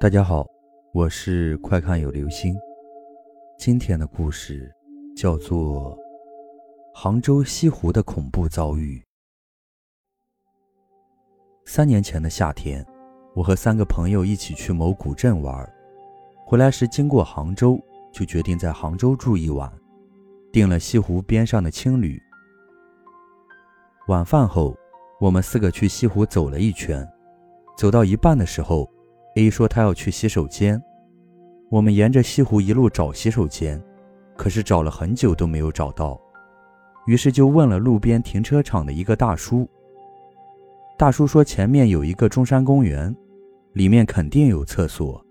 大家好，我是快看有流星。今天的故事叫做《杭州西湖的恐怖遭遇》。三年前的夏天，我和三个朋友一起去某古镇玩，回来时经过杭州，就决定在杭州住一晚，订了西湖边上的青旅。晚饭后，我们四个去西湖走了一圈，走到一半的时候。A 说他要去洗手间，我们沿着西湖一路找洗手间，可是找了很久都没有找到，于是就问了路边停车场的一个大叔。大叔说前面有一个中山公园，里面肯定有厕所。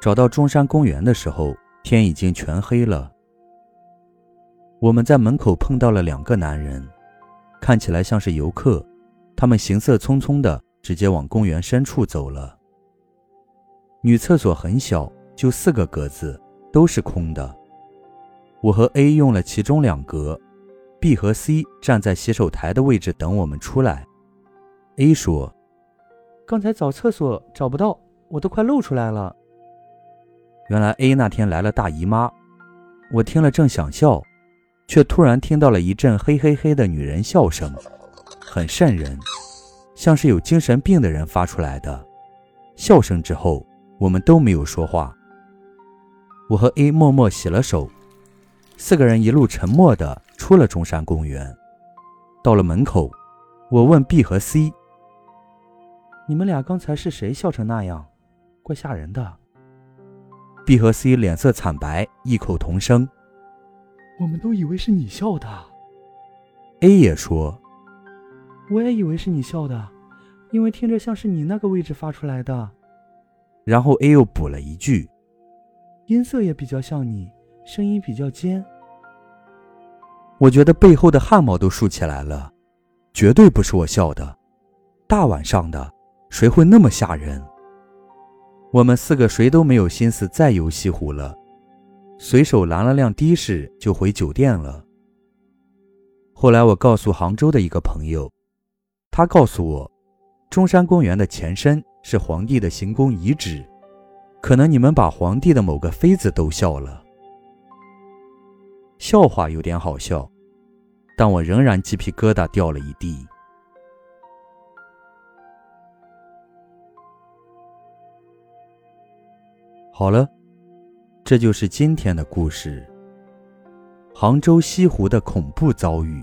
找到中山公园的时候，天已经全黑了。我们在门口碰到了两个男人，看起来像是游客，他们行色匆匆的。直接往公园深处走了。女厕所很小，就四个格子，都是空的。我和 A 用了其中两格，B 和 C 站在洗手台的位置等我们出来。A 说：“刚才找厕所找不到，我都快露出来了。”原来 A 那天来了大姨妈。我听了正想笑，却突然听到了一阵嘿嘿嘿的女人笑声，很瘆人。像是有精神病的人发出来的笑声之后，我们都没有说话。我和 A 默默洗了手，四个人一路沉默的出了中山公园。到了门口，我问 B 和 C：“ 你们俩刚才是谁笑成那样？怪吓人的。”B 和 C 脸色惨白，异口同声：“我们都以为是你笑的。”A 也说。我也以为是你笑的，因为听着像是你那个位置发出来的。然后 A 又补了一句：“音色也比较像你，声音比较尖。”我觉得背后的汗毛都竖起来了，绝对不是我笑的。大晚上的，谁会那么吓人？我们四个谁都没有心思再游西湖了，随手拦了辆的士就回酒店了。后来我告诉杭州的一个朋友。他告诉我，中山公园的前身是皇帝的行宫遗址，可能你们把皇帝的某个妃子逗笑了。笑话有点好笑，但我仍然鸡皮疙瘩掉了一地。好了，这就是今天的故事——杭州西湖的恐怖遭遇。